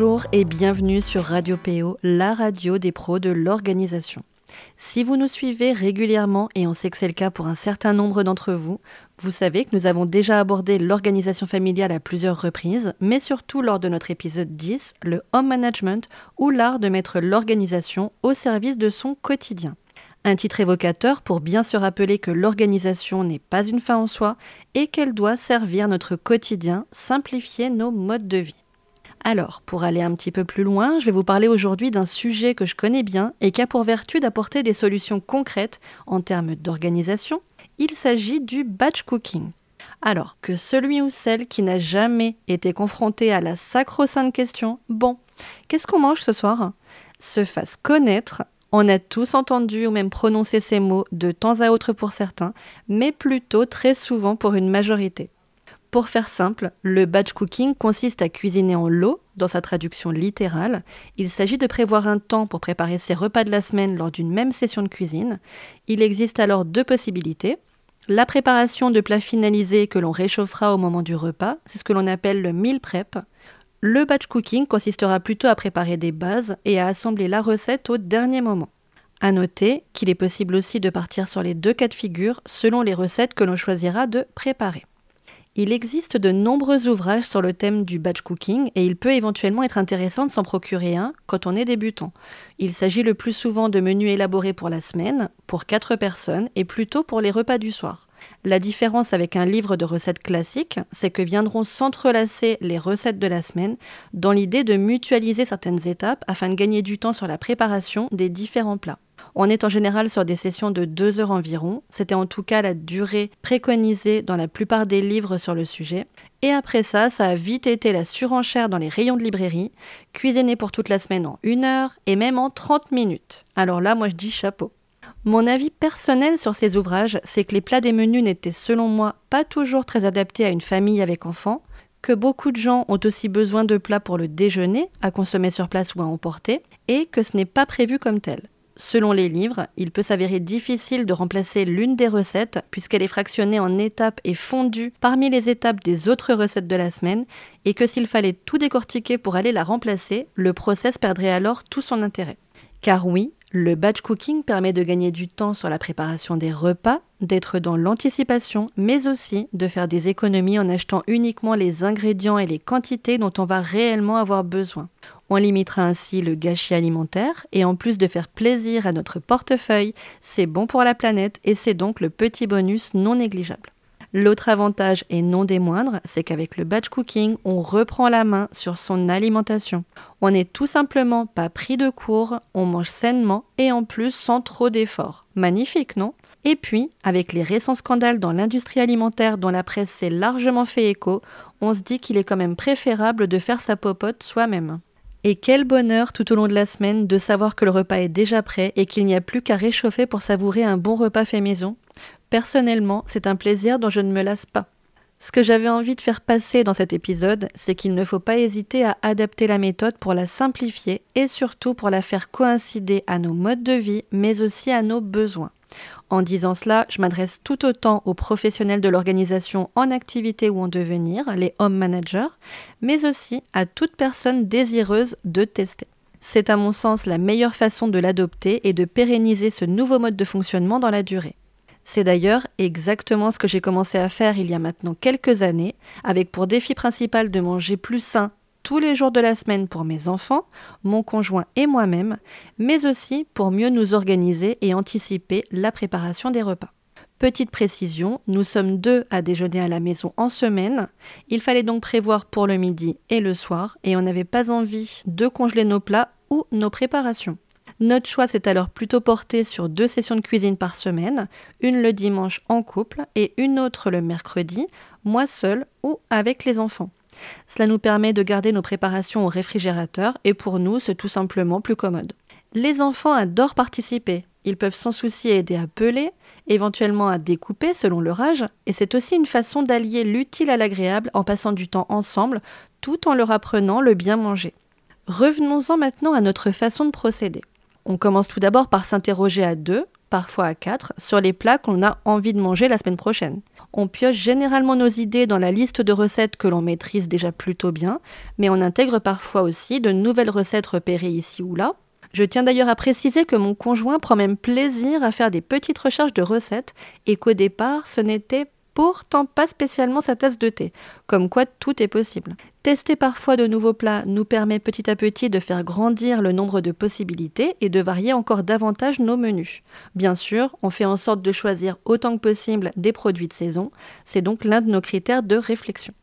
Bonjour et bienvenue sur Radio PO, la radio des pros de l'organisation. Si vous nous suivez régulièrement, et on sait que c'est le cas pour un certain nombre d'entre vous, vous savez que nous avons déjà abordé l'organisation familiale à plusieurs reprises, mais surtout lors de notre épisode 10, le home management, ou l'art de mettre l'organisation au service de son quotidien. Un titre évocateur pour bien se rappeler que l'organisation n'est pas une fin en soi et qu'elle doit servir notre quotidien, simplifier nos modes de vie. Alors, pour aller un petit peu plus loin, je vais vous parler aujourd'hui d'un sujet que je connais bien et qui a pour vertu d'apporter des solutions concrètes en termes d'organisation. Il s'agit du batch cooking. Alors, que celui ou celle qui n'a jamais été confronté à la sacro-sainte question Bon, qu'est-ce qu'on mange ce soir? Se fasse connaître. On a tous entendu ou même prononcé ces mots de temps à autre pour certains, mais plutôt très souvent pour une majorité. Pour faire simple, le batch cooking consiste à cuisiner en lot, dans sa traduction littérale. Il s'agit de prévoir un temps pour préparer ses repas de la semaine lors d'une même session de cuisine. Il existe alors deux possibilités. La préparation de plats finalisés que l'on réchauffera au moment du repas, c'est ce que l'on appelle le meal prep. Le batch cooking consistera plutôt à préparer des bases et à assembler la recette au dernier moment. À noter qu'il est possible aussi de partir sur les deux cas de figure selon les recettes que l'on choisira de préparer. Il existe de nombreux ouvrages sur le thème du batch cooking et il peut éventuellement être intéressant de s'en procurer un quand on est débutant. Il s'agit le plus souvent de menus élaborés pour la semaine, pour 4 personnes et plutôt pour les repas du soir. La différence avec un livre de recettes classique, c'est que viendront s'entrelacer les recettes de la semaine dans l'idée de mutualiser certaines étapes afin de gagner du temps sur la préparation des différents plats. On est en général sur des sessions de deux heures environ. C'était en tout cas la durée préconisée dans la plupart des livres sur le sujet. Et après ça, ça a vite été la surenchère dans les rayons de librairie, cuisiner pour toute la semaine en une heure et même en 30 minutes. Alors là, moi je dis chapeau. Mon avis personnel sur ces ouvrages, c'est que les plats des menus n'étaient selon moi pas toujours très adaptés à une famille avec enfants, que beaucoup de gens ont aussi besoin de plats pour le déjeuner, à consommer sur place ou à emporter, et que ce n'est pas prévu comme tel. Selon les livres, il peut s'avérer difficile de remplacer l'une des recettes puisqu'elle est fractionnée en étapes et fondue parmi les étapes des autres recettes de la semaine et que s'il fallait tout décortiquer pour aller la remplacer, le process perdrait alors tout son intérêt. Car oui, le batch cooking permet de gagner du temps sur la préparation des repas, d'être dans l'anticipation, mais aussi de faire des économies en achetant uniquement les ingrédients et les quantités dont on va réellement avoir besoin. On limitera ainsi le gâchis alimentaire et en plus de faire plaisir à notre portefeuille, c'est bon pour la planète et c'est donc le petit bonus non négligeable. L'autre avantage, et non des moindres, c'est qu'avec le batch cooking, on reprend la main sur son alimentation. On n'est tout simplement pas pris de court, on mange sainement et en plus sans trop d'efforts. Magnifique, non? Et puis, avec les récents scandales dans l'industrie alimentaire dont la presse s'est largement fait écho, on se dit qu'il est quand même préférable de faire sa popote soi-même. Et quel bonheur tout au long de la semaine de savoir que le repas est déjà prêt et qu'il n'y a plus qu'à réchauffer pour savourer un bon repas fait maison. Personnellement, c'est un plaisir dont je ne me lasse pas. Ce que j'avais envie de faire passer dans cet épisode, c'est qu'il ne faut pas hésiter à adapter la méthode pour la simplifier et surtout pour la faire coïncider à nos modes de vie, mais aussi à nos besoins. En disant cela, je m'adresse tout autant aux professionnels de l'organisation en activité ou en devenir, les home managers, mais aussi à toute personne désireuse de tester. C'est à mon sens la meilleure façon de l'adopter et de pérenniser ce nouveau mode de fonctionnement dans la durée. C'est d'ailleurs exactement ce que j'ai commencé à faire il y a maintenant quelques années, avec pour défi principal de manger plus sain tous les jours de la semaine pour mes enfants, mon conjoint et moi-même, mais aussi pour mieux nous organiser et anticiper la préparation des repas. Petite précision, nous sommes deux à déjeuner à la maison en semaine. Il fallait donc prévoir pour le midi et le soir, et on n'avait pas envie de congeler nos plats ou nos préparations. Notre choix s'est alors plutôt porté sur deux sessions de cuisine par semaine, une le dimanche en couple et une autre le mercredi, moi seule ou avec les enfants. Cela nous permet de garder nos préparations au réfrigérateur et pour nous, c'est tout simplement plus commode. Les enfants adorent participer. Ils peuvent sans souci aider à peler, éventuellement à découper selon leur âge, et c'est aussi une façon d'allier l'utile à l'agréable en passant du temps ensemble tout en leur apprenant le bien manger. Revenons-en maintenant à notre façon de procéder. On commence tout d'abord par s'interroger à deux, parfois à quatre, sur les plats qu'on a envie de manger la semaine prochaine. On pioche généralement nos idées dans la liste de recettes que l'on maîtrise déjà plutôt bien, mais on intègre parfois aussi de nouvelles recettes repérées ici ou là, je tiens d'ailleurs à préciser que mon conjoint prend même plaisir à faire des petites recherches de recettes et qu'au départ, ce n'était pourtant pas spécialement sa tasse de thé, comme quoi tout est possible. Tester parfois de nouveaux plats nous permet petit à petit de faire grandir le nombre de possibilités et de varier encore davantage nos menus. Bien sûr, on fait en sorte de choisir autant que possible des produits de saison, c'est donc l'un de nos critères de réflexion.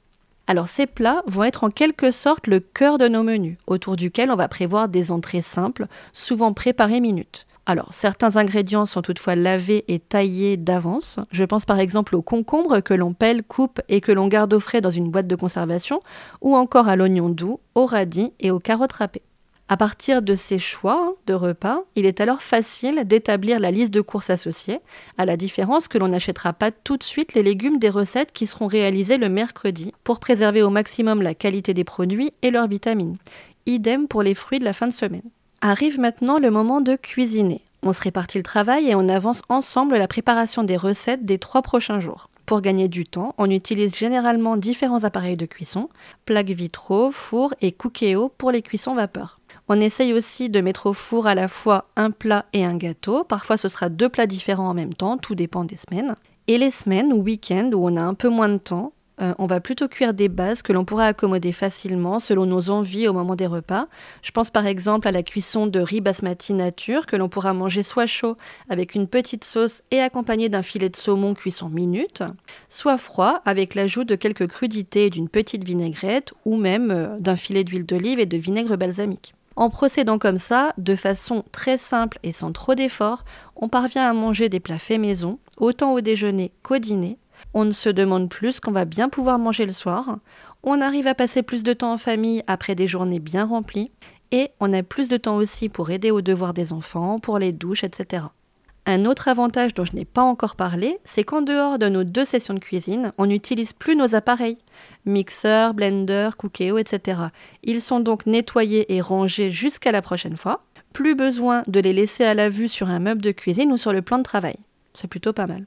Alors ces plats vont être en quelque sorte le cœur de nos menus, autour duquel on va prévoir des entrées simples, souvent préparées minutes. Alors, certains ingrédients sont toutefois lavés et taillés d'avance. Je pense par exemple au concombre que l'on pèle, coupe et que l'on garde au frais dans une boîte de conservation, ou encore à l'oignon doux, au radis et aux carottes râpées. À partir de ces choix de repas, il est alors facile d'établir la liste de courses associées, à la différence que l'on n'achètera pas tout de suite les légumes des recettes qui seront réalisées le mercredi pour préserver au maximum la qualité des produits et leurs vitamines. Idem pour les fruits de la fin de semaine. Arrive maintenant le moment de cuisiner. On se répartit le travail et on avance ensemble la préparation des recettes des trois prochains jours. Pour gagner du temps, on utilise généralement différents appareils de cuisson, plaques vitraux, fours et cookéo pour les cuissons vapeur. On essaye aussi de mettre au four à la fois un plat et un gâteau. Parfois, ce sera deux plats différents en même temps, tout dépend des semaines. Et les semaines ou week-ends où on a un peu moins de temps, euh, on va plutôt cuire des bases que l'on pourra accommoder facilement selon nos envies au moment des repas. Je pense par exemple à la cuisson de riz basmati nature que l'on pourra manger soit chaud avec une petite sauce et accompagné d'un filet de saumon cuisson minute, soit froid avec l'ajout de quelques crudités et d'une petite vinaigrette ou même euh, d'un filet d'huile d'olive et de vinaigre balsamique. En procédant comme ça, de façon très simple et sans trop d'efforts, on parvient à manger des plats faits maison, autant au déjeuner qu'au dîner. On ne se demande plus ce qu'on va bien pouvoir manger le soir. On arrive à passer plus de temps en famille après des journées bien remplies. Et on a plus de temps aussi pour aider aux devoirs des enfants, pour les douches, etc. Un autre avantage dont je n'ai pas encore parlé, c'est qu'en dehors de nos deux sessions de cuisine, on n'utilise plus nos appareils. Mixeur, blender, cookéo, etc. Ils sont donc nettoyés et rangés jusqu'à la prochaine fois. Plus besoin de les laisser à la vue sur un meuble de cuisine ou sur le plan de travail. C'est plutôt pas mal.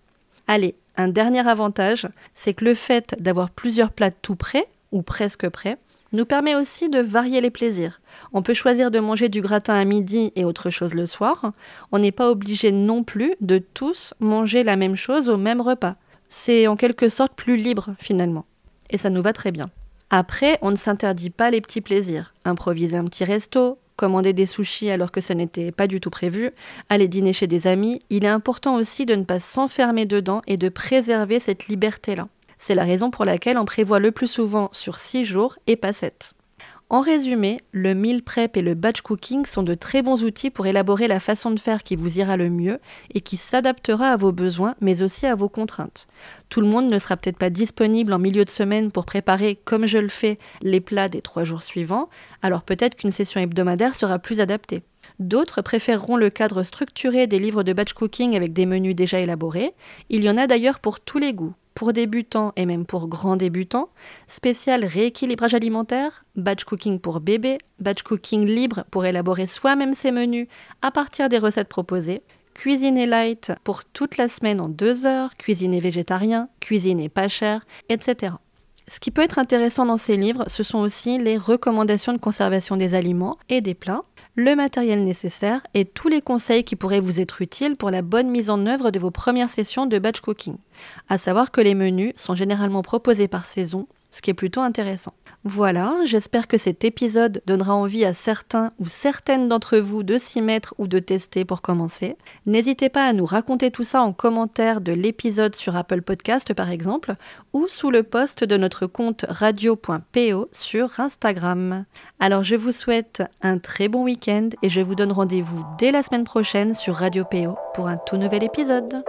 Allez, un dernier avantage, c'est que le fait d'avoir plusieurs plats tout prêts, ou presque prêts, nous permet aussi de varier les plaisirs. On peut choisir de manger du gratin à midi et autre chose le soir. On n'est pas obligé non plus de tous manger la même chose au même repas. C'est en quelque sorte plus libre finalement. Et ça nous va très bien. Après, on ne s'interdit pas les petits plaisirs. Improviser un petit resto, commander des sushis alors que ce n'était pas du tout prévu, aller dîner chez des amis, il est important aussi de ne pas s'enfermer dedans et de préserver cette liberté-là. C'est la raison pour laquelle on prévoit le plus souvent sur 6 jours et pas 7. En résumé, le meal prep et le batch cooking sont de très bons outils pour élaborer la façon de faire qui vous ira le mieux et qui s'adaptera à vos besoins mais aussi à vos contraintes. Tout le monde ne sera peut-être pas disponible en milieu de semaine pour préparer, comme je le fais, les plats des trois jours suivants, alors peut-être qu'une session hebdomadaire sera plus adaptée. D'autres préféreront le cadre structuré des livres de batch cooking avec des menus déjà élaborés. Il y en a d'ailleurs pour tous les goûts pour débutants et même pour grands débutants, spécial rééquilibrage alimentaire, batch cooking pour bébé, batch cooking libre pour élaborer soi-même ses menus à partir des recettes proposées, cuisiner light pour toute la semaine en deux heures, cuisiner végétarien, cuisiner pas cher, etc. Ce qui peut être intéressant dans ces livres, ce sont aussi les recommandations de conservation des aliments et des plats, le matériel nécessaire et tous les conseils qui pourraient vous être utiles pour la bonne mise en œuvre de vos premières sessions de batch cooking. À savoir que les menus sont généralement proposés par saison, ce qui est plutôt intéressant. Voilà, j'espère que cet épisode donnera envie à certains ou certaines d'entre vous de s'y mettre ou de tester pour commencer. N'hésitez pas à nous raconter tout ça en commentaire de l'épisode sur Apple Podcast par exemple, ou sous le post de notre compte radio.po sur Instagram. Alors je vous souhaite un très bon week-end et je vous donne rendez-vous dès la semaine prochaine sur Radio PO pour un tout nouvel épisode.